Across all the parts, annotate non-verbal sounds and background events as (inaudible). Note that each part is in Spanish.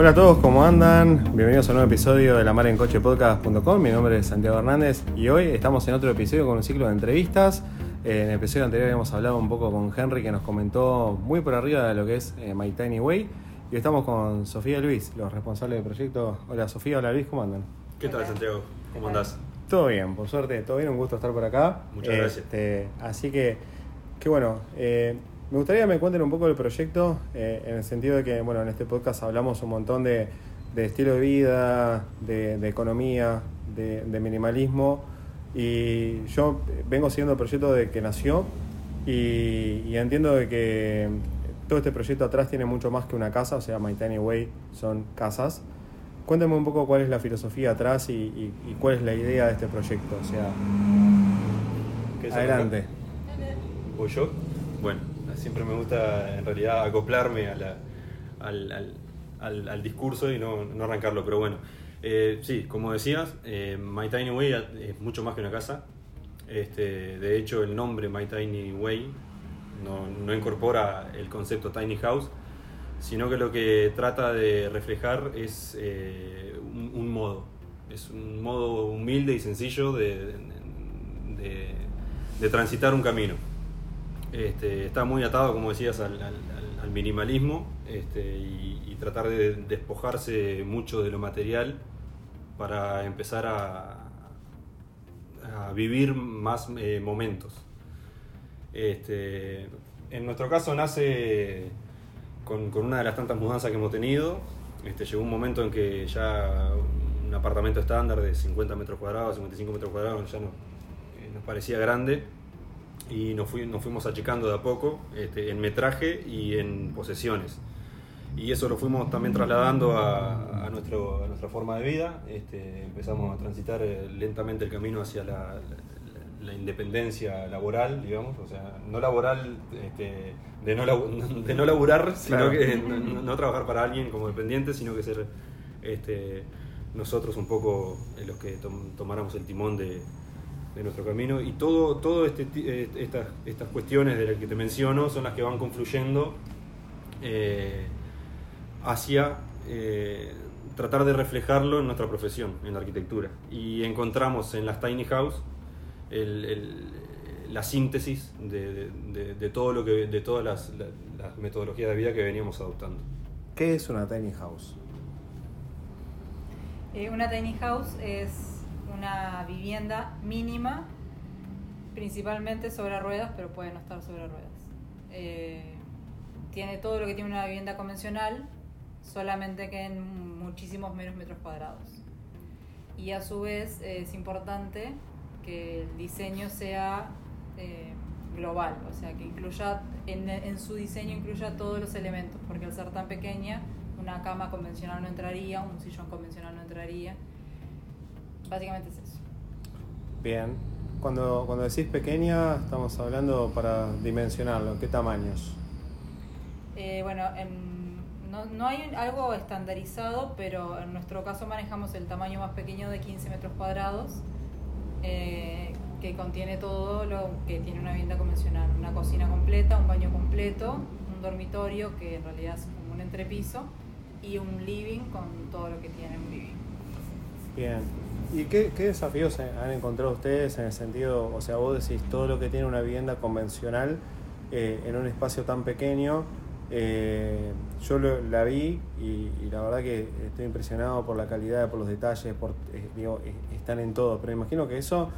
Hola a todos, ¿cómo andan? Bienvenidos a un nuevo episodio de la Mar en Coche Podcast.com. Mi nombre es Santiago Hernández y hoy estamos en otro episodio con un ciclo de entrevistas. En el episodio anterior habíamos hablado un poco con Henry que nos comentó muy por arriba de lo que es eh, My Tiny Way. Y hoy estamos con Sofía Luis, los responsables del proyecto. Hola Sofía, hola Luis, ¿cómo andan? ¿Qué tal Santiago? ¿Cómo andás? Todo bien, por suerte, todo bien, un gusto estar por acá. Muchas gracias. Este, así que, qué bueno, eh, me gustaría que me cuenten un poco del proyecto, eh, en el sentido de que, bueno, en este podcast hablamos un montón de, de estilo de vida, de, de economía, de, de minimalismo, y yo vengo siguiendo el proyecto de que nació, y, y entiendo de que todo este proyecto atrás tiene mucho más que una casa, o sea, My Tiny Way son casas. Cuéntame un poco cuál es la filosofía atrás y, y- y cuál es la idea de este proyecto. O sea, ¿Qué es adelante. ¿Voy yo? Bueno, siempre me gusta en realidad acoplarme al, al- al- al discurso y no, no arrancarlo, pero bueno. Eh, sí, como decías, eh, My Tiny Way es mucho más que una casa. Este, de hecho, el nombre My Tiny Way no, no incorpora el concepto Tiny House, sino que lo que trata de reflejar es eh, un, modo. Es un modo humilde y sencillo de- de transitar un camino. Este, está muy atado, como decías, al, al- al- al minimalismo este, y, tratar de despojarse mucho de lo material para empezar a, vivir más eh, momentos. Este, en nuestro caso nace con, una de las tantas mudanzas que hemos tenido. Llegó un momento en que ya un apartamento estándar de 50 metros cuadrados, 55 metros cuadrados, ya no, eh, nos parecía grande y nos, fui- nos fuimos achicando de a poco este, en metraje y en posesiones. Y eso lo fuimos también trasladando a, a nuestro, a nuestra forma de vida. Este, empezamos a transitar eh, lentamente el camino hacia la, la- la independencia laboral, digamos, o sea, no laboral este, de, no labu- (laughs) de no laburar, sino Claro. que no, no- trabajar para alguien como dependiente, sino que ser este, nosotros un poco eh, los que tom- tomáramos el timón de, de nuestro camino. Y todo, todo este, eh, estas, estas cuestiones de las que te menciono son las que van confluyendo eh, hacia eh, tratar de reflejarlo en nuestra profesión, en la arquitectura. Y encontramos en las tiny house el- el- la síntesis de, de- de- de todo lo que, de todas las, la- las metodologías de vida que veníamos adoptando. ¿Qué es una tiny house? Eh, una tiny house es una vivienda mínima, principalmente sobre ruedas, pero puede no estar sobre ruedas. Eh, tiene todo lo que tiene una vivienda convencional, solamente que en muchísimos menos metros cuadrados. Y a su vez eh, es importante que el diseño sea eh, global, o sea, que incluya, en, en su diseño incluya todos los elementos, porque al ser tan pequeña, una cama convencional no entraría, un sillón convencional no entraría. Básicamente es eso. Bien. Cuando, cuando decís pequeña, estamos hablando para dimensionarlo. ¿Qué tamaños? Eh, bueno, en- no, no hay algo estandarizado, pero en nuestro caso manejamos el tamaño más pequeño de 15 metros cuadrados, eh, que contiene todo lo que tiene una vivienda convencional. Una cocina completa, un baño completo, un dormitorio que en realidad es como un entrepiso y un living con todo lo que tiene un living. Bien. ¿Y qué, qué desafíos han encontrado ustedes en el sentido, o sea, vos decís todo lo que tiene una vivienda convencional eh, en un espacio tan pequeño? eh, yo lo- la vi y, la verdad que estoy impresionado por la calidad, por los detalles, por, eh, digo, eh, están en todo, pero imagino que eso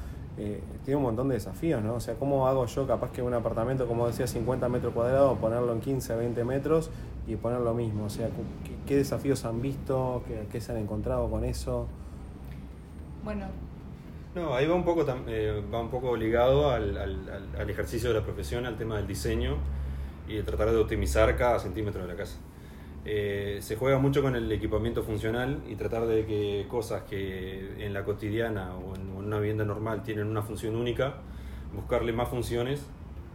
tiene un montón de desafíos, ¿no? O sea, ¿cómo hago yo capaz que un apartamento, como decía, 50 metros cuadrados, ponerlo en 15, 20 metros y poner lo mismo? O sea, ¿qué, qué desafíos han visto? ¿Qué, qué se han encontrado con eso? Bueno, No, ahí va un poco, eh, va un poco ligado al, al- al- ejercicio de la profesión, al tema del diseño y de tratar de optimizar cada centímetro de la casa. Eh, se juega mucho con el equipamiento funcional y tratar de que cosas que en la cotidiana o en, una vivienda normal tienen una función única, buscarle más funciones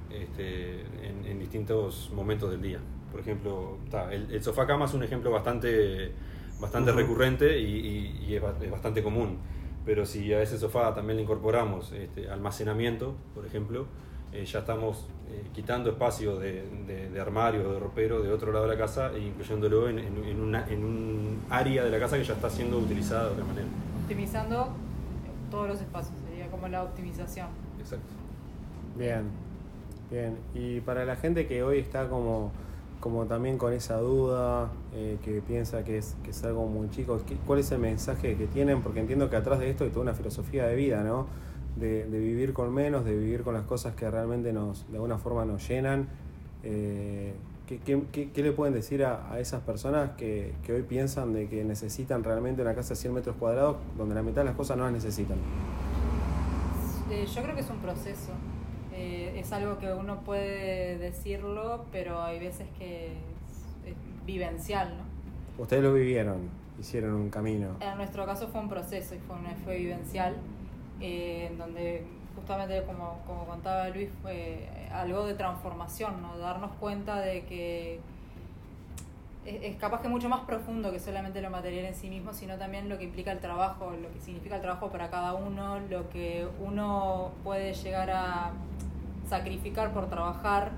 este, en, en distintos momentos del día. Por ejemplo, ta, el, el sofá cama es un ejemplo bastante, bastante Ujú. recurrente y, y- y es, es bastante común. Pero si a ese sofá también le incorporamos este, almacenamiento, por ejemplo, eh, ya estamos eh, quitando espacio de, de, armario, de ropero de otro lado de la casa e incluyéndolo en, en, una, en un área de la casa que ya está siendo utilizada de otra manera. Optimizando todos los espacios, sería como la optimización. Exacto. Bien, bien. Y para la gente que hoy está como, como también con esa duda, eh, que piensa que es, que es algo muy chico, ¿cuál es el mensaje que tienen? Porque entiendo que atrás de esto hay toda una filosofía de vida, ¿no? de, vivir con menos, de vivir con las cosas que realmente nos, de alguna forma nos llenan. Eh, ¿qué, le pueden decir a, esas personas que, hoy piensan de que necesitan realmente una casa de 100 metros cuadrados donde la mitad de las cosas no las necesitan? Eh, yo creo que es un proceso. Eh, es algo que uno puede decirlo, pero hay veces que vivencial, ¿no? Ustedes lo vivieron, hicieron un camino. En nuestro caso fue un proceso y fue, fue vivencial eh, en donde justamente como, como contaba Luis fue algo de transformación, ¿no? darnos cuenta de que es, capaz que mucho más profundo que solamente lo material en sí mismo, sino también lo que implica el trabajo, lo que significa el trabajo para cada uno, lo que uno puede llegar a sacrificar por trabajar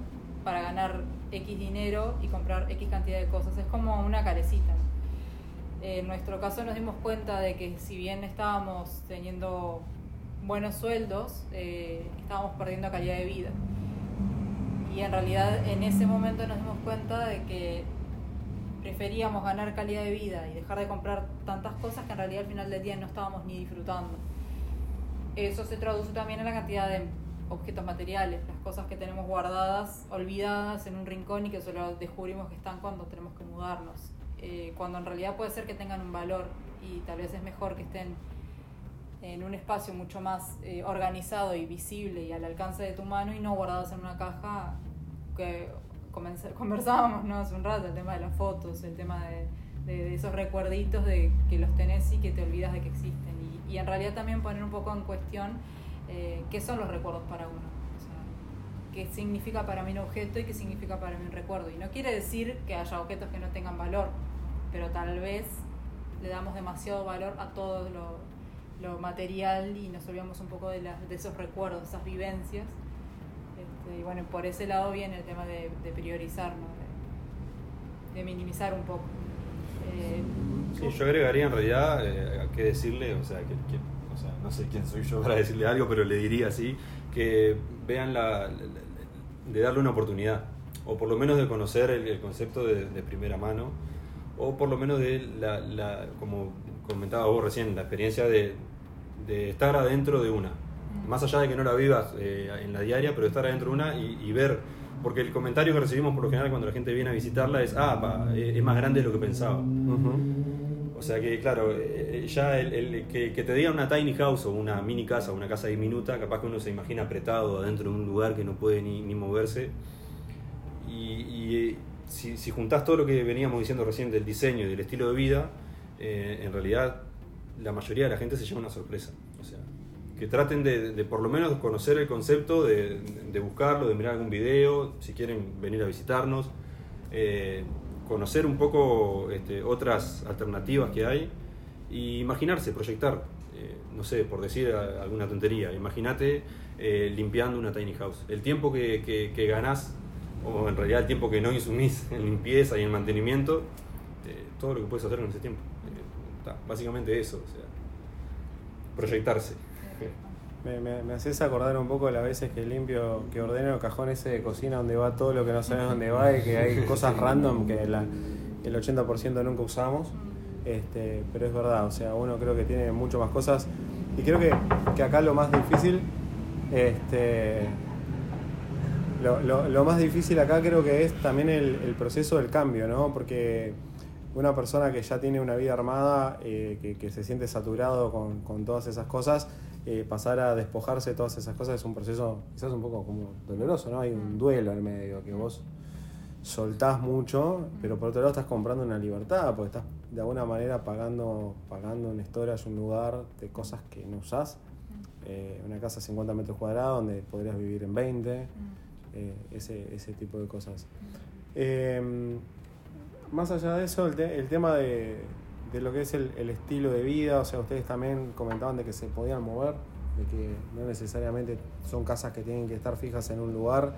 para ganar X dinero y comprar X cantidad de cosas. Es como una carecita. En nuestro caso nos dimos cuenta de que si bien estábamos teniendo buenos sueldos, eh, estábamos perdiendo calidad de vida. Y en realidad en ese momento nos dimos cuenta de que preferíamos ganar calidad de vida y dejar de comprar tantas cosas que en realidad al final del día no estábamos ni disfrutando. Eso se traduce también en la cantidad de objetos materiales, las cosas que tenemos guardadas, olvidadas en un rincón y que solo descubrimos que están cuando tenemos que mudarnos. Eh, cuando en realidad puede ser que tengan un valor y tal vez es mejor que estén en un espacio mucho más eh, organizado y visible y al alcance de tu mano y no guardados en una caja que (laughs) conversábamos ¿no? hace un rato, el tema de las fotos, el tema de, de, esos recuerditos de que los tenés y que te olvidas de que existen. Y, y en realidad también poner un poco en cuestión eh, qué son los recuerdos para uno. O sea, qué significa para mí un objeto y qué significa para mí un recuerdo. Y no quiere decir que haya objetos que no tengan valor, pero tal vez le damos demasiado valor a todos los lo material y nos olvidamos un poco de, de esos recuerdos, esas vivencias. Este, y bueno, por ese lado viene el tema de, priorizar, de, minimizar un poco. Eh, sí, yo agregaría en realidad, eh, a qué decirle, o sea, que, sea, no sé quién soy yo para decirle algo, pero le diría así, que vean la, de darle una oportunidad, o por lo menos de conocer el, concepto de, primera mano, o por lo menos de la, la como comentaba vos recién, la experiencia de, de estar adentro de una. Mm. Más allá de que no la vivas eh, en la diaria, pero estar adentro de una y, ver, porque el comentario que recibimos por lo general cuando la gente viene a visitarla es, ah, eh, es más grande de lo que pensaba. O sea que, claro, eh, ya el, que, te diga una tiny house o una mini casa, una casa diminuta, capaz que uno se imagina apretado adentro de un lugar que no puede ni, moverse. Y, si, si juntás todo lo que veníamos diciendo recién del diseño y del estilo de vida, en realidad la mayoría de la gente se lleva una sorpresa. O sea, que traten de, por lo menos conocer el concepto, de, buscarlo, de mirar algún video, si quieren venir a visitarnos, eh, conocer un poco este, otras alternativas que hay y imaginarse, proyectar. Eh, no sé, por decir alguna tontería, imagínate eh, limpiando una tiny house. El tiempo que, que, ganás, o en realidad el tiempo que no insumís en limpieza y en mantenimiento, todo lo que puedes hacer en ese tiempo básicamente eso, proyectarse. Me, me, haces acordar un poco de las veces que limpio, que ordeno el cajón ese de cocina donde va todo lo que no sabes dónde va y que hay (laughs) cosas random que el 80% nunca usamos. Este, pero es verdad, o sea, uno creo que tiene mucho más cosas. Y creo que, que acá lo más difícil, este, lo, lo, lo, más difícil acá creo que es también el, el proceso del cambio, ¿no? Porque una persona que ya tiene una vida armada, eh, que, se siente saturado con, todas esas cosas, eh, pasar a despojarse de todas esas cosas es un proceso quizás un poco como doloroso, ¿no? Hay un mm. duelo en medio, que vos soltás mucho, pero por otro lado estás comprando una libertad, porque estás de alguna manera pagando, pagando un storage, un lugar de cosas que no usás. Mm. Eh, una casa de 50 metros cuadrados donde podrías vivir en 20, mm. ese, ese tipo de cosas más allá de eso, el, tema de, lo que es el, estilo de vida, o sea, ustedes también comentaban de que se podían mover. de que no necesariamente son casas que tienen que estar fijas en un lugar.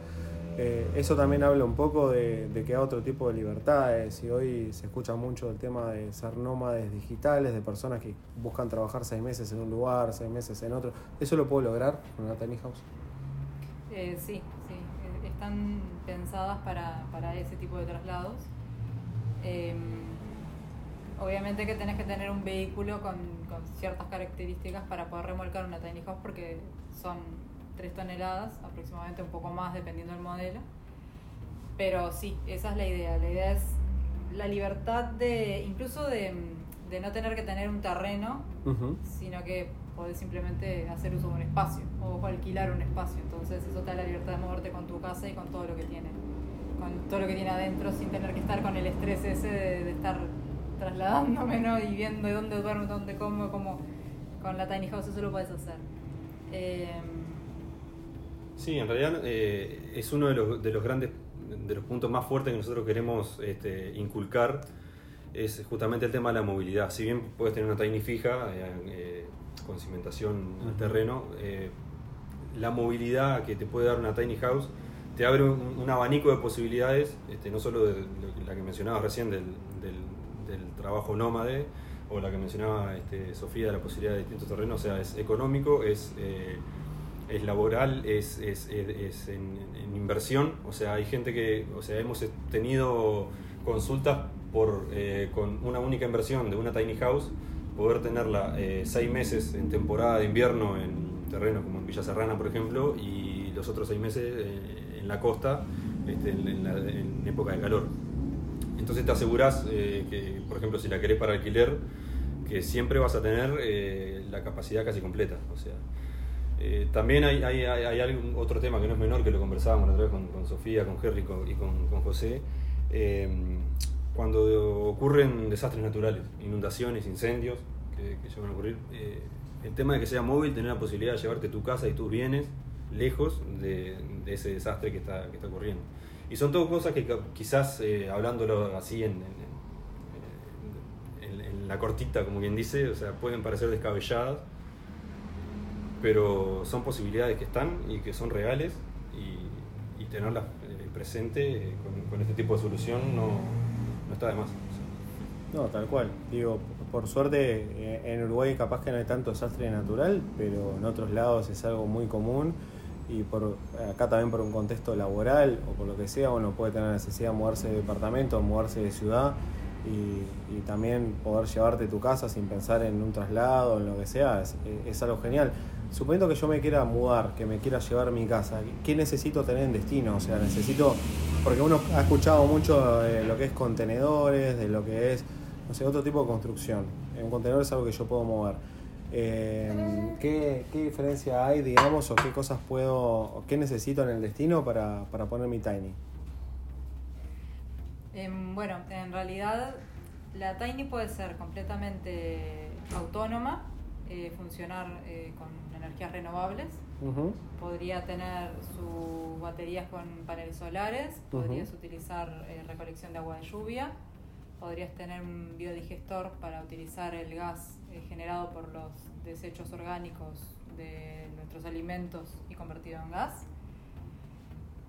Eh, eso también habla un poco de, que hay otro tipo de libertades y hoy se escucha mucho el tema de ser nómades digitales, de personas que buscan trabajar seis meses en un lugar, seis meses en otro. ¿Eso lo puedo lograr con una tiny house? Eh, sí, sí, eh, están pensadas para, para ese tipo de traslados. Em, obviamente que tenés que tener un vehículo con, con, ciertas características para poder remolcar una tiny house porque son 3 toneladas, aproximadamente un poco más dependiendo del modelo. Pero sí, esa es la idea. La idea es la libertad de, incluso de, de no tener que tener un terreno, sino que podés simplemente hacer uso de un espacio o alquilar un espacio. Entonces eso te da la libertad de moverte con tu casa y con todo lo que tiene, con todo lo que tiene adentro sin tener que estar con el estrés ese de, estar trasladándome ¿no? y viendo dónde duermo, dónde como, como con la tiny house eso lo puedes hacer. Eh, Sí, en realidad eh, es uno de los, de los, grandes, de los puntos más fuertes que nosotros queremos este, inculcar, es justamente el tema de la movilidad. Si bien puedes tener una tiny fija eh, eh, con cimentación al terreno, la movilidad que te puede dar una tiny house te abre un, abanico de posibilidades, este, no solo de, la que mencionabas recién del, del, trabajo nómade, o la que mencionaba este, Sofía de la posibilidad de distintos terrenos, o sea, es económico, es es laboral, es, es, es en, inversión. O sea, hay gente que, o sea, hemos tenido consultas por eh, con una única inversión de una tiny house, poder tenerla eh, seis meses en temporada de invierno en terrenos como en Villa Serrana, por ejemplo, y los otros seis meses eh, en la costa, este, en, época de calor. Entonces te aseguras que, por ejemplo, si la querés para alquiler, que siempre vas a tener la capacidad casi completa. O sea, eh, también hay, hay, hay, otro tema que no es menor, que lo conversábamos la otra vez con, Sofía, con Henry y con, José. Em, cuando ocurren desastres naturales, inundaciones, incendios que, que van a ocurrir, eh, el tema de que sea móvil, tener la posibilidad de llevarte tu casa y tus bienes lejos de, ese desastre que está, que está ocurriendo. Y son todas cosas que quizás, eh, hablándolo así en, en, la cortita, como quien dice, o sea, pueden parecer descabelladas, pero son posibilidades que están y que son reales y, tenerlas eh, presente eh, con, este tipo de solución no, no está de más. No, tal cual. Digo, por suerte eh, en Uruguay capaz que no hay tanto desastre natural, pero en otros lados es algo muy común y por acá también por un contexto laboral o por lo que sea uno puede tener necesidad de mudarse de departamento, mudarse de ciudad y, y, también poder llevarte tu casa sin pensar en un traslado, en lo que sea, es, es algo genial suponiendo que yo me quiera mudar, que me quiera llevar mi casa, ¿qué necesito tener en destino? O sea, necesito, porque uno ha escuchado mucho de lo que es contenedores, de lo que es, no sé, otro tipo de construcción. Un contenedor es algo que yo puedo mover. Eh, ¿qué, diferencia hay, digamos, o qué cosas puedo, o qué necesito en el destino para, para poner mi tiny? Em, bueno, en realidad la tiny puede ser completamente autónoma, eh, funcionar eh, con energías renovables. Podría tener sus baterías con paneles solares, podrías utilizar eh, recolección de agua de lluvia, podrías tener un biodigestor para utilizar el gas eh, generado por los desechos orgánicos de nuestros alimentos y convertido en gas.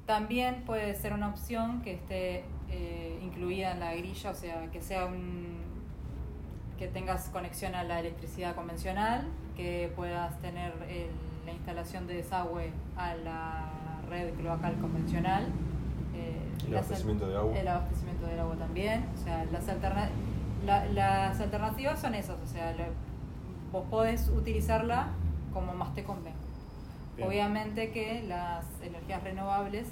También puede ser una opción que esté eh, incluida en la grilla, o sea, que sea un que tengas conexión a la electricidad convencional, que puedas tener la instalación de desagüe a la red cloacal convencional. Eh, el abastecimiento de agua. El abastecimiento del agua también. O sea, las, las alternativas son esas. O sea, vos podés utilizarla como más te convenga. Obviamente que las energías renovables,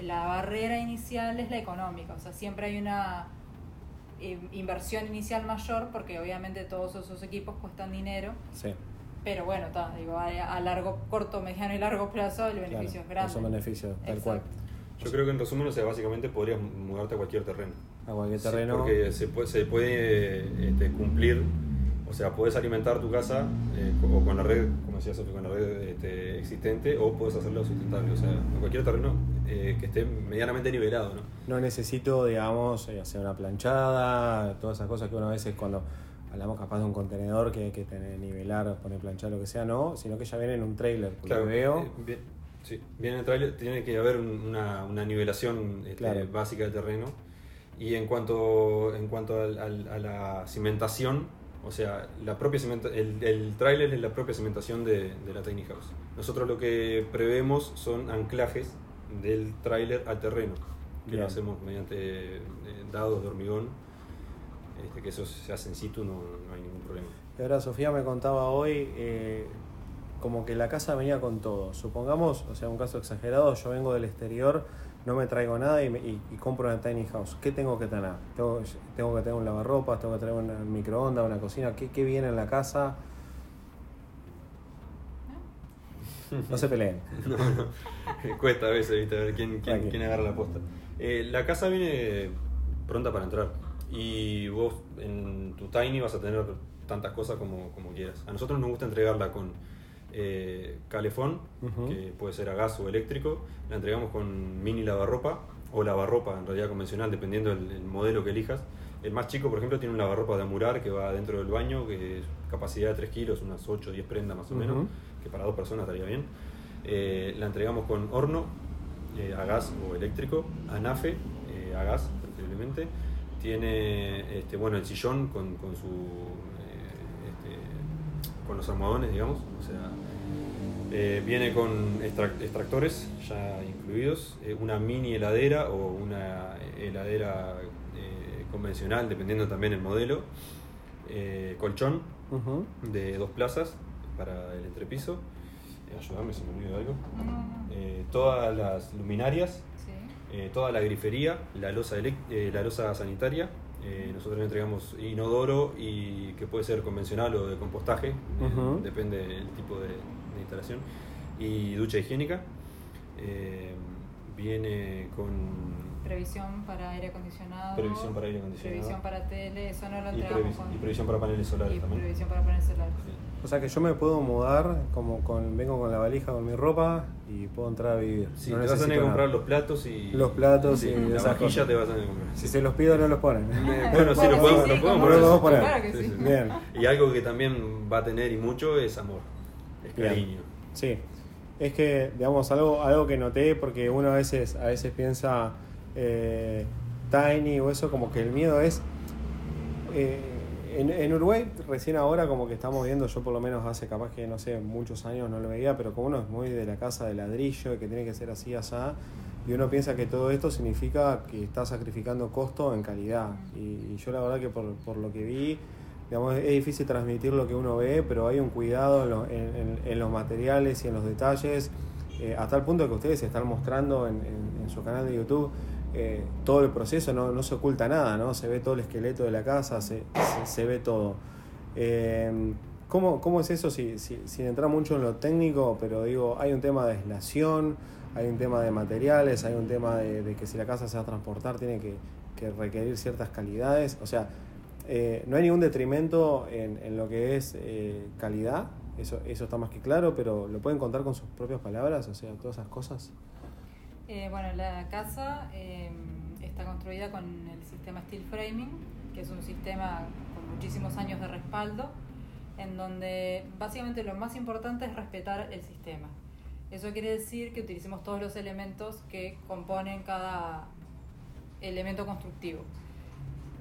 la barrera inicial es la económica. O sea, siempre hay una inversión inicial mayor porque obviamente todos esos equipos cuestan dinero. Sí. Pero bueno, digo, a, largo, corto, mediano y largo plazo el beneficio es grande. Son beneficios, tal cual. Yo creo que en resumen, o sea, básicamente podrías mudarte a cualquier terreno. A cualquier terreno. porque se puede, se puede este, cumplir o sea, puedes alimentar tu casa eh, o con la red, como decía Sofía, con la red este, existente, o puedes hacerlo sustentable. O sea, en cualquier terreno eh, que esté medianamente nivelado, ¿no? No necesito, digamos, eh, hacer una planchada, todas esas cosas que uno a veces cuando hablamos capaz de un contenedor que hay que tener nivelar, poner planchar, lo que sea, no, sino que ya viene en un trailer. Porque Claro, veo. eh, bien, sí, viene en el trailer, tiene que haber un- una, una nivelación este, Claro. básica del terreno. Y en cuanto, en cuanto al- al- a la cimentación, o sea, la propia cimenta- el, el tráiler es la propia cimentación de, de la tiny house. Nosotros lo que prevemos son anclajes del tráiler al terreno, que Bien. lo hacemos mediante eh, dados de hormigón, este, que eso se hace en situ, no, no hay ningún problema. Y ahora Sofía me contaba hoy eh, como que la casa venía con todo. Supongamos, o sea, un caso exagerado, yo vengo del exterior, no me traigo nada y, me- y- y compro una tiny house. ¿Qué tengo que tener? Tengo, tengo que tener un lavarropas, tengo que tener una microondas, una cocina. ¿Qué, qué viene en la casa? No se peleen. (laughs) No, no. Cuesta a veces, ¿viste? A ver quién, quién, quién agarra la posta. Eh, la casa viene pronta para entrar. Y vos en tu Tiny vas a tener tantas cosas como, como quieras. A nosotros nos gusta entregarla con eh, calefón, que puede ser a gas o eléctrico. La entregamos con mini lavarropa o lavarropa en realidad convencional, dependiendo del, del modelo que elijas. El más chico, por ejemplo, tiene un lavarropa de amurar que va dentro del baño, que es capacidad de 3 kilos, unas 8 o 10 prendas más o menos, que para dos personas estaría bien. Eh, la entregamos con horno eh, a gas o eléctrico, anafe eh, a gas preferiblemente. Tiene este, bueno, el sillón con, con su con los almohadones, digamos. O sea, eh, viene con extrac- extractores ya incluidos, eh, una mini heladera o una heladera eh, convencional, dependiendo también el modelo. eh, colchón de dos plazas para el entrepiso. Eh, ayúdame si me olvido de algo. Eh, todas las luminarias, Sí. eh, toda la grifería, la losa, eh, la losa sanitaria. Eh, nosotros le entregamos inodoro y que puede ser convencional o de compostaje, eh, depende del tipo de, de instalación. Y ducha higiénica. Eh, viene con Previsión para aire acondicionado. Previsión para aire acondicionado. Previsión para tele, eso no lo y, entregamos previs- con. y previsión para paneles solares y también. previsión para paneles solares. Sí. O sea que yo me puedo mudar, como con, vengo con la valija, con mi ropa y puedo entrar a vivir. Sí, No te vas a tener que comprar los platos y. Los platos sí, y la esas vajilla cosas. te vas a tener que comprar. Si se los pido no los ponen. Eh, (laughs) bueno, sí, lo podemos, como poner. no, Lo podemos poner. Claro que sí. Sí, sí. Bien. Y algo que también va a tener y mucho es amor, es Bien. cariño. Sí, es que, digamos, algo, algo que noté, porque uno a veces, a veces piensa eh, tiny o eso, como que el miedo es... eh, en, en Uruguay, recién ahora, como que estamos viendo, yo por lo menos hace capaz que, no sé, muchos años no lo veía, pero como uno es muy de la casa de ladrillo y que tiene que ser así, asá, y uno piensa que todo esto significa que está sacrificando costo en calidad. Y, yo la verdad que por, por lo que vi, digamos, es difícil transmitir lo que uno ve, pero hay un cuidado en, en- en- los materiales y en los detalles, eh, hasta el punto que ustedes están mostrando en su canal de YouTube eh, todo el proceso, no, no se oculta nada, ¿no? Se ve todo el esqueleto de la casa, se, se- ve todo. Eh, ¿cómo, cómo es eso? Si, si- sin entrar mucho en lo técnico, pero digo, hay un tema de aislación, hay un tema de materiales, hay un tema de, de que si la casa se va a transportar tiene que, que requerir ciertas calidades. O sea, eh, no hay ningún detrimento en, en lo que es eh, calidad, eso, eso está más que claro, pero lo pueden contar con sus propias palabras, o sea, todas esas cosas. Eh, bueno, la casa eh, está construida con el sistema Steel Framing, que es un sistema con muchísimos años de respaldo, en donde básicamente lo más importante es respetar el sistema. Eso quiere decir que utilicemos todos los elementos que componen cada elemento constructivo.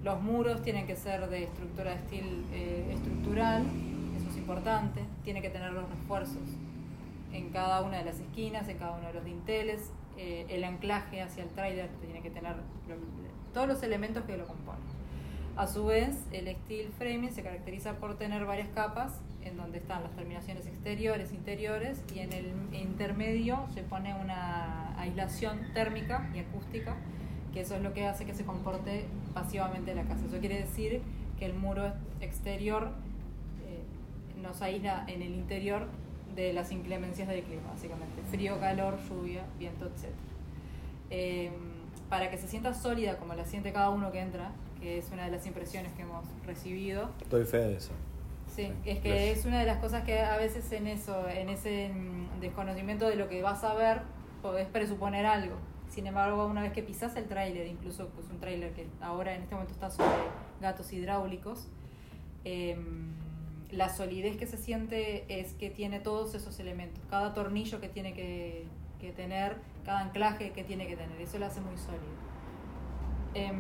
Los muros tienen que ser de estructura de steel eh, estructural, eso es importante, tiene que tener los refuerzos en cada una de las esquinas, en cada uno de los dinteles, eh, el anclaje hacia el trailer tiene que tener todos los elementos que lo componen. A su vez, el steel framing se caracteriza por tener varias capas en donde están las terminaciones exteriores, interiores y en el intermedio se pone una aislación térmica y acústica, que eso es lo que hace que se comporte pasivamente la casa. Eso quiere decir que el muro exterior eh, nos aísla en el interior de las inclemencias del clima, básicamente. Frío, calor, lluvia, viento, etc. Eh, para que se sienta sólida como la siente cada uno que entra, que es una de las impresiones que hemos recibido. Doy fe de eso. Sí, es que Gracias. es una de las cosas que a veces en eso, en ese mm, desconocimiento de lo que vas a ver, podés presuponer algo. Sin embargo, una vez que pisás el tráiler, incluso pues un tráiler que ahora en este momento está sobre gatos hidráulicos, Em, la solidez que se siente es que tiene todos esos elementos, cada tornillo que tiene que, que tener, cada anclaje que tiene que tener, eso lo hace muy sólido. Em,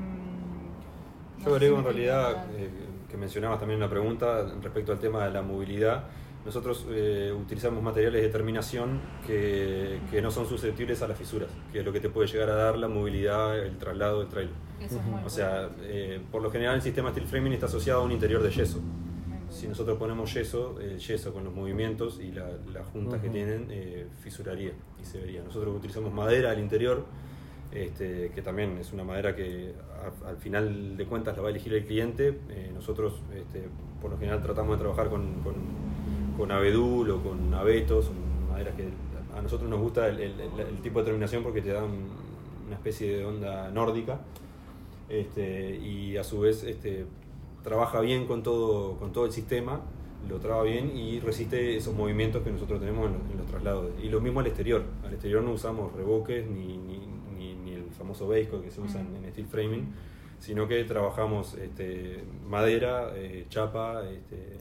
no Yo agrego si en realidad, eh, que mencionabas también una pregunta respecto al tema de la movilidad. Nosotros eh, utilizamos materiales de terminación que, que no son susceptibles a las fisuras, que es lo que te puede llegar a dar la movilidad, el traslado del trailer. Eso es muy O sea, eh, por lo general el sistema steel framing está asociado a un interior de yeso. Si nosotros ponemos yeso, el yeso con los movimientos y la- las juntas que tienen, eh, fisuraría y se vería. Nosotros utilizamos madera al interior, este, que también es una madera que a- al final de cuentas la va a elegir el cliente. Eh, nosotros este, por lo general tratamos de trabajar con, con, con abedul o con abetos, son maderas que a nosotros nos gusta el, el- el- el tipo de terminación porque te dan una especie de onda nórdica este, y a su vez este, trabaja bien con todo, con todo el sistema, lo traba bien y resiste esos movimientos que nosotros tenemos en los, en los traslados. Y lo mismo al exterior, al exterior no usamos reboques ni, ni, ni- ni el famoso coat que se usa en, en steel framing, sino que trabajamos este, madera, eh, chapa, este,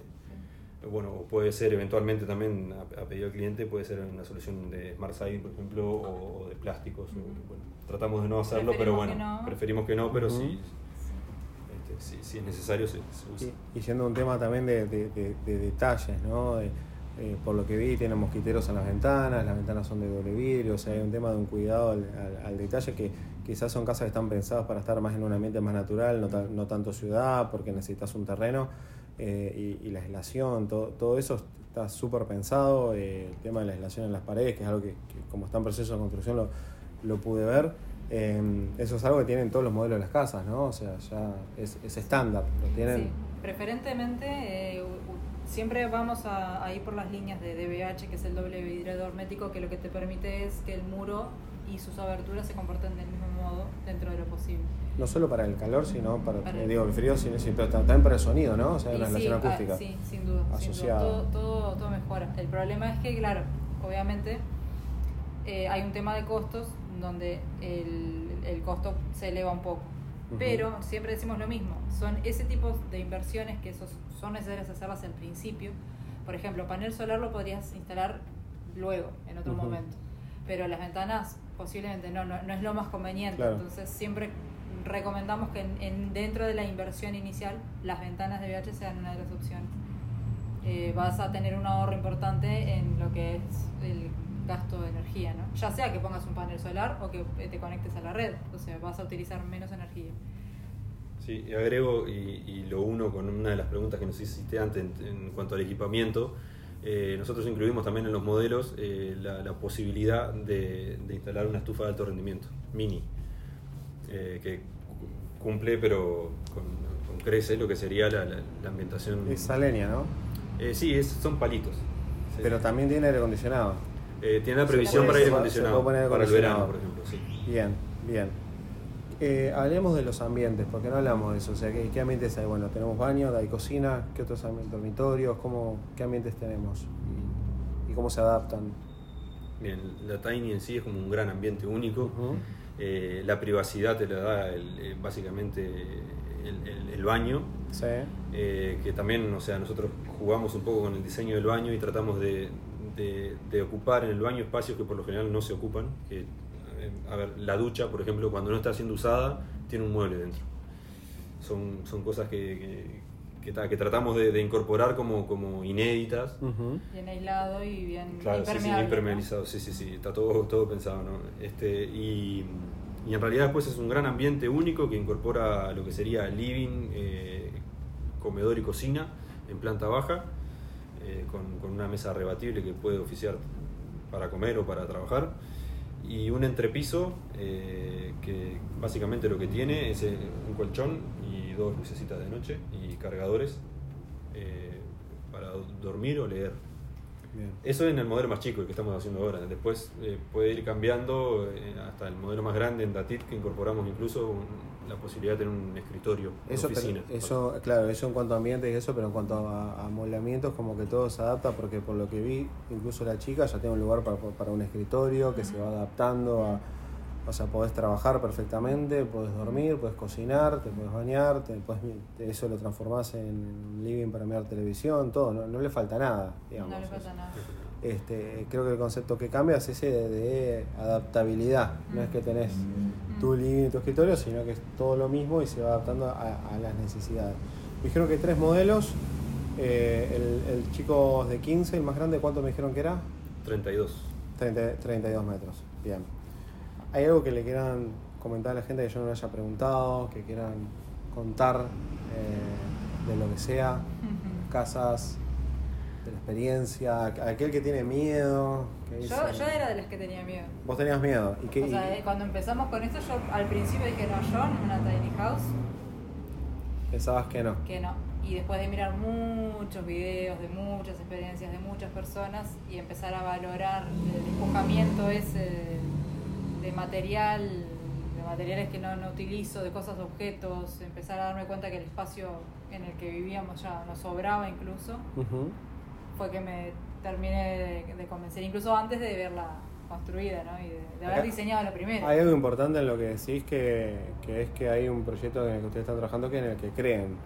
bueno, puede ser eventualmente también a, a pedido del cliente, puede ser una solución de Smart Siding, por ejemplo, o, o de plásticos. o, Ujú. bueno, tratamos de no hacerlo, pero bueno, que no. preferimos que no, pero este, si, es necesario se, usa. Y, y siendo un tema también de, de- de- de detalles, ¿no? Por lo que vi, tienen mosquiteros en las ventanas, las ventanas son de doble vidrio, o sea, hay un tema de un cuidado al, al- al detalle que quizás son casas que están pensadas para estar más en un ambiente más natural, no, ta- no tanto ciudad, porque necesitas un terreno eh, y, la aislación, todo, todo eso está súper pensado, eh, el tema de la aislación en las paredes, que es algo que, que como está en proceso de construcción lo, lo pude ver. Eh, eso es algo que tienen todos los modelos de las casas, ¿no? O sea, ya es, es estándar, lo tienen. Sí, preferentemente eh, siempre vamos a, a ir por las líneas de DBH, que es el doble vidrio hermético, que lo que te permite es que el muro y sus aberturas se comporten del mismo modo dentro de lo posible. No solo para el calor, sino para, Para el- digo, el frío, sino, pero también para el sonido, ¿no? O sea, Y una sí, relación ah, acústica. sí, sin duda. sin duda. Todo, todo, todo mejora. El problema es que, claro, obviamente eh, hay un tema de costos donde el, el costo se eleva un poco. Ujú. Pero siempre decimos lo mismo, son ese tipo de inversiones que esos son necesarias hacerlas al principio. Por ejemplo, panel solar lo podrías instalar luego, en otro Ujú. momento. Pero las ventanas posiblemente no, no, no es lo más conveniente. Claro. Entonces siempre recomendamos que en, en- dentro de la inversión inicial las ventanas de VH sean una de las opciones. Eh, vas a tener un ahorro importante en lo que es el gasto de energía, ¿no? Ya sea que pongas un panel solar o que te conectes a la red, o sea, vas a utilizar menos energía. Sí, y agrego y, y lo uno con una de las preguntas que nos hiciste antes en, en cuanto al equipamiento. Eh, nosotros incluimos también en los modelos eh, la, la posibilidad de, de instalar una estufa de alto rendimiento, mini, eh, que cu- cumple pero con, con crece lo que sería la, la- la ambientación. Esa leña, ¿no? Eh, sí, es- son palitos. Sí. Pero también tiene aire acondicionado. Eh, tiene la previsión para aire acondicionado, para el verano, por ejemplo. Sí. Bien, bien. Eh, hablemos de los ambientes, porque no hablamos de eso. O sea, ¿qué, qué ambientes hay? Bueno, tenemos baño, hay cocina, ¿qué otros ambientes? dormitorios? ¿Cómo, ¿Qué ambientes tenemos? Y, y cómo se adaptan? Bien, la Tiny en sí es como un gran ambiente único. Eh, la privacidad te la da el- básicamente el, el- el baño, Sí. eh, que también, o sea, nosotros jugamos un poco con el diseño del baño y tratamos de, de- de ocupar en el baño espacios que por lo general no se ocupan. Que, eh, a ver, la ducha, por ejemplo, cuando no está siendo usada, tiene un mueble dentro. Son, son cosas que, que- que que tratamos de, de incorporar como, como inéditas. Ujú. Bien aislado y bien Claro, sí, sí, impermeable. ¿no? impermeabilizado, sí, sí, sí, está todo, todo pensado, ¿no? Este, y, y en realidad después es un gran ambiente único que incorpora lo que sería living, eh, comedor y cocina en planta baja, eh, con, con una mesa rebatible que puede oficiar para comer o para trabajar, y un entrepiso eh, que básicamente lo que tiene es eh, un colchón y dos lucecitas de noche y cargadores eh, para dormir o leer. Bien. Eso en el modelo más chico, el que estamos haciendo ahora. Después puede ir cambiando hasta el modelo más grande en Datit, que incorporamos incluso un- la posibilidad de tener un escritorio, una Eso, pero- oficina. eso, claro, eso en cuanto a ambientes y eso, pero en cuanto a, a amoblamientos, como que todo se adapta, porque por lo que vi, incluso la chica ya tiene un lugar para, para un escritorio que se va adaptando a, O sea, podés trabajar perfectamente, podés dormir, podés cocinar, te podés bañar, te podés, eso lo transformás en living para mirar televisión, todo, no, no le falta nada, digamos. No le falta nada. Este, creo que el concepto que cambia es ese de, de adaptabilidad. No es que tenés tu living y tu escritorio, sino que es todo lo mismo y se va adaptando a, a las necesidades. Me dijeron que hay tres modelos. Eh, el, el chico de 15, el más grande, ¿cuánto me dijeron que era? 32. 30 32 metros. Bien. ¿Hay algo que le quieran comentar a la gente que yo no le haya preguntado, que quieran contar eh, de lo que sea? Casas, de la experiencia, aquel que tiene miedo. Que dice- Yo, yo era de las que tenía miedo. Vos tenías miedo. ¿Y qué, O y- eh, cuando empezamos con esto, yo al principio dije, no, yo en una tiny house, pensabas que no? que no. Y después de mirar muchos videos, de muchas experiencias, de muchas personas, y empezar a valorar el despojamiento ese de material, de materiales que no, no utilizo, de cosas, de objetos, empezar a darme cuenta que el espacio en el que vivíamos ya nos sobraba incluso. Fue que me terminé de, de convencer, incluso antes de verla construida, ¿no? Y de, de haber Acá- diseñado la primera. Hay algo importante en lo que decís que, que es que hay un proyecto en el que ustedes están trabajando que en el que creen.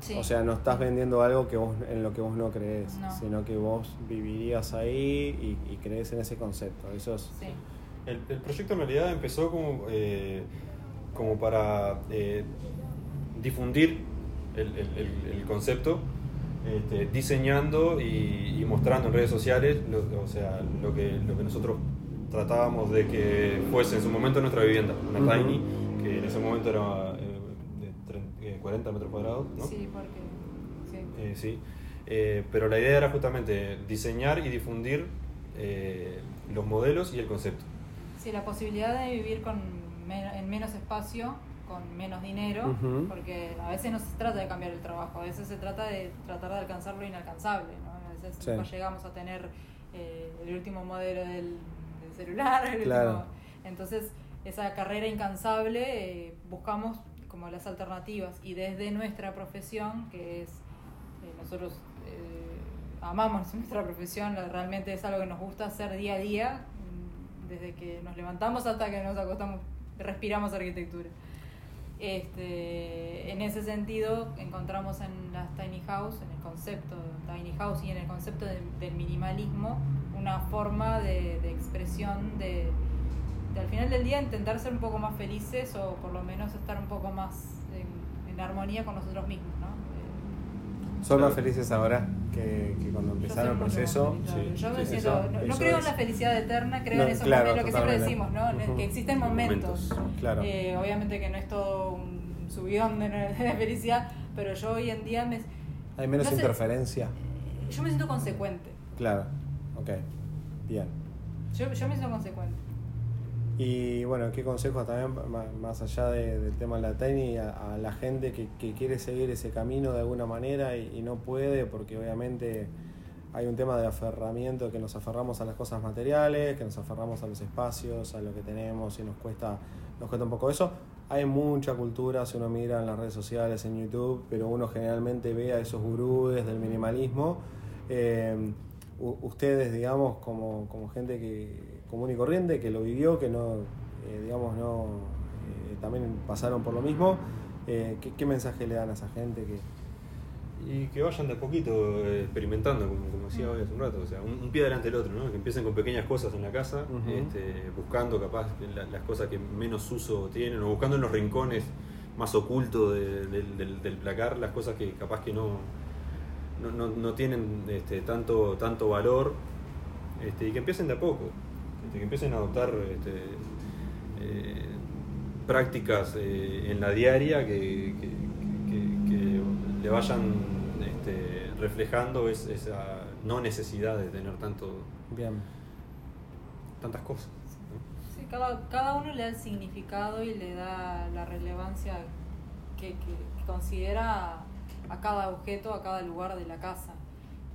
Sí. O sea, no estás vendiendo algo que vos, en lo que vos no crees, No. sino que vos vivirías ahí y, y crees en ese concepto. Eso es. Sí. El, el proyecto en realidad empezó como, eh, como para eh, difundir el, el- el- el concepto, este, diseñando y, y mostrando en redes sociales lo, o sea, lo, que, lo que nosotros tratábamos de que fuese en su momento nuestra vivienda, una tiny, que en ese momento era eh, de tre- eh, 40 metros cuadrados, ¿no? Sí, porque. Sí. Eh, sí. Eh, pero la idea era justamente diseñar y difundir eh, los modelos y el concepto. Sí, la posibilidad de vivir con men- en menos espacio, con menos dinero, Ujú. porque a veces no se trata de cambiar el trabajo, a veces se trata de tratar de alcanzar lo inalcanzable, ¿no? A veces Sí. nunca llegamos a tener eh, el último modelo del, del celular, (laughs) el Claro. último- entonces esa carrera incansable eh, buscamos como las alternativas y desde nuestra profesión, que es eh, nosotros eh, amamos (laughs) nuestra profesión, realmente es algo que nos gusta hacer día a día, desde que nos levantamos hasta que nos acostamos, respiramos arquitectura. Este, en ese sentido, encontramos en las tiny house, en el concepto de tiny house y en el concepto de- del minimalismo, una forma de, de expresión de, al final del día intentar ser un poco más felices o por lo menos estar un poco más en, armonía con nosotros mismos, Son más felices ahora que, que cuando empezaron el proceso. sí, yo me sí, siento, eso- no, no eso creo en es. la felicidad eterna, creo No, en esos claro, momentos, lo que siempre decimos, ¿no? En el Ujú. que existen momentos. Claro. Eh, obviamente que no es todo un subidón de, de felicidad, pero yo hoy en día me, Hay menos no sé, interferencia. yo me siento consecuente. Claro. Ok. Bien. Yo, yo me siento consecuente. Y bueno, ¿qué consejos también, más allá de- del tema de la técnica, a, la gente que, que quiere seguir ese camino de alguna manera y, no puede, porque obviamente hay un tema de aferramiento, que nos aferramos a las cosas materiales, que nos aferramos a los espacios, a lo que tenemos y nos cuesta, nos cuesta un poco eso. Hay mucha cultura, si uno mira en las redes sociales, en YouTube, pero uno generalmente ve a esos gurúes del minimalismo. Eh, ustedes, digamos, como, como gente que común y corriente, que lo vivió, que no, eh, digamos, no, eh, también pasaron por lo mismo, eh, ¿qué, qué mensaje le dan a esa gente que Y que vayan de a poquito experimentando, como, como decía hoy hace un rato, o sea, un, un pie delante del otro, ¿no? Que empiecen con pequeñas cosas en la casa, este, buscando capaz la- las cosas que menos uso tienen, o buscando en los rincones más ocultos de- del, del- del placar las cosas que capaz que no, no, no- no tienen este, tanto, tanto valor, este, y que empiecen de a poco, este, que empiecen a adoptar este, eh, prácticas eh, en la diaria que, que- que- que le vayan este, reflejando es- esa no necesidad de tener tanto, bien? tantas cosas. ¿no? Sí, cada, cada uno le da el significado y le da la relevancia que, que- que considera a cada objeto, a cada lugar de la casa.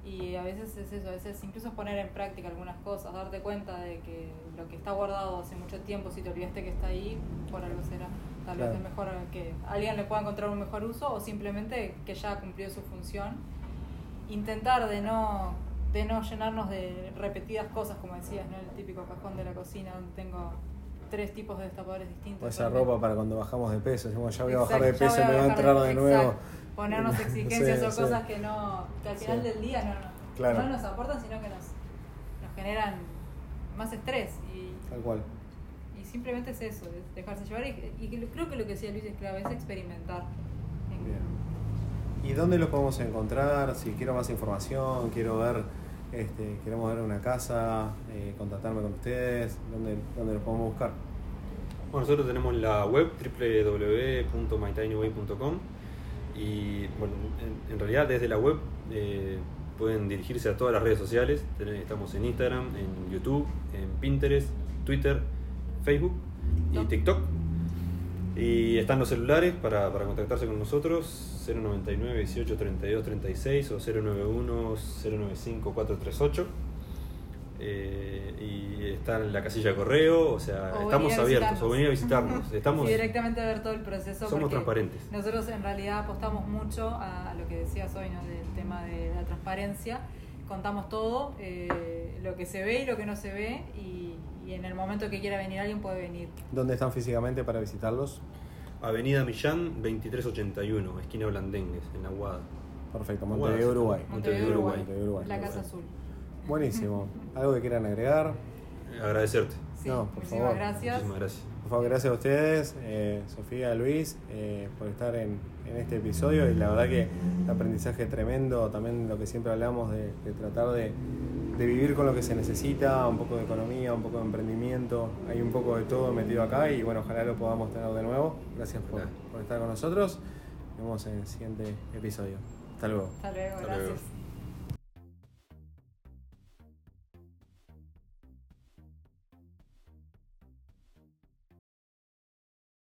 Y a veces es eso, a veces incluso es poner en práctica algunas cosas, darte cuenta de que lo que está guardado hace mucho tiempo, si te olvidaste que está ahí, por algo será. Tal Claro. vez es mejor que alguien le pueda encontrar un mejor uso o simplemente que ya cumplió su función. Intentar de no, de no llenarnos de repetidas cosas, como decías, ¿no? el típico cajón de la cocina donde tengo tres tipos de destapadores distintos. O esa ropa para cuando bajamos de peso. Decimos, ya voy a bajar Exacto, de peso me va a entrar de exacto. Ponernos (laughs) exigencias Sí, o sí. cosas que no que al final Sí. del día no, no, Claro. no nos aportan, sino que nos, nos generan más estrés. Y, Tal cual. y simplemente es eso, es dejarse llevar. Y, y creo que lo que decía Luis es clave, es experimentar. En- Bien. ¿Y dónde los podemos encontrar? Si quiero más información, quiero ver, este, queremos ver una casa, eh, contactarme con ustedes, ¿dónde, dónde los podemos buscar? Bueno, nosotros tenemos la web www.mytinyway.com y bueno, en, en realidad desde la web eh, pueden dirigirse a todas las redes sociales. Estamos en Instagram, en YouTube, en Pinterest, Twitter, Facebook y. TikTok. Y están los celulares para, para contactarse con nosotros, 099 18 32 36 o 091 095 438. Eh, y está en la casilla de correo, o sea, O estamos a abiertos, o venir a visitarnos. (laughs) Estamos, Y directamente ver todo el proceso. somos transparentes. Nosotros en realidad apostamos mucho a lo que decías hoy, ¿no? del tema de la transparencia. Contamos todo, eh, lo que se ve y lo que no se ve, y, y en el momento que quiera venir alguien puede venir. ¿Dónde están físicamente para visitarlos? Avenida Millán 2381, esquina Blandengues, en Aguada. Perfecto, Montevideo. Uruguay. Montevideo, Uruguay. Montevideo, Uruguay. La Casa Azul. Buenísimo. ¿Algo que quieran agregar? Agradecerte. Sí, No, por muchísimas favor. gracias. Muchísimas gracias. Por favor, gracias a ustedes, eh, Sofía, Luis, eh, por estar en, en este episodio y la verdad que el aprendizaje tremendo, también lo que siempre hablamos de, de tratar de, de vivir con lo que se necesita, un poco de economía, un poco de emprendimiento, hay un poco de todo metido acá y bueno, ojalá lo podamos tener de nuevo. Gracias por, por estar con nosotros, nos vemos en el siguiente episodio. Hasta luego. Hasta luego, Hasta luego. gracias.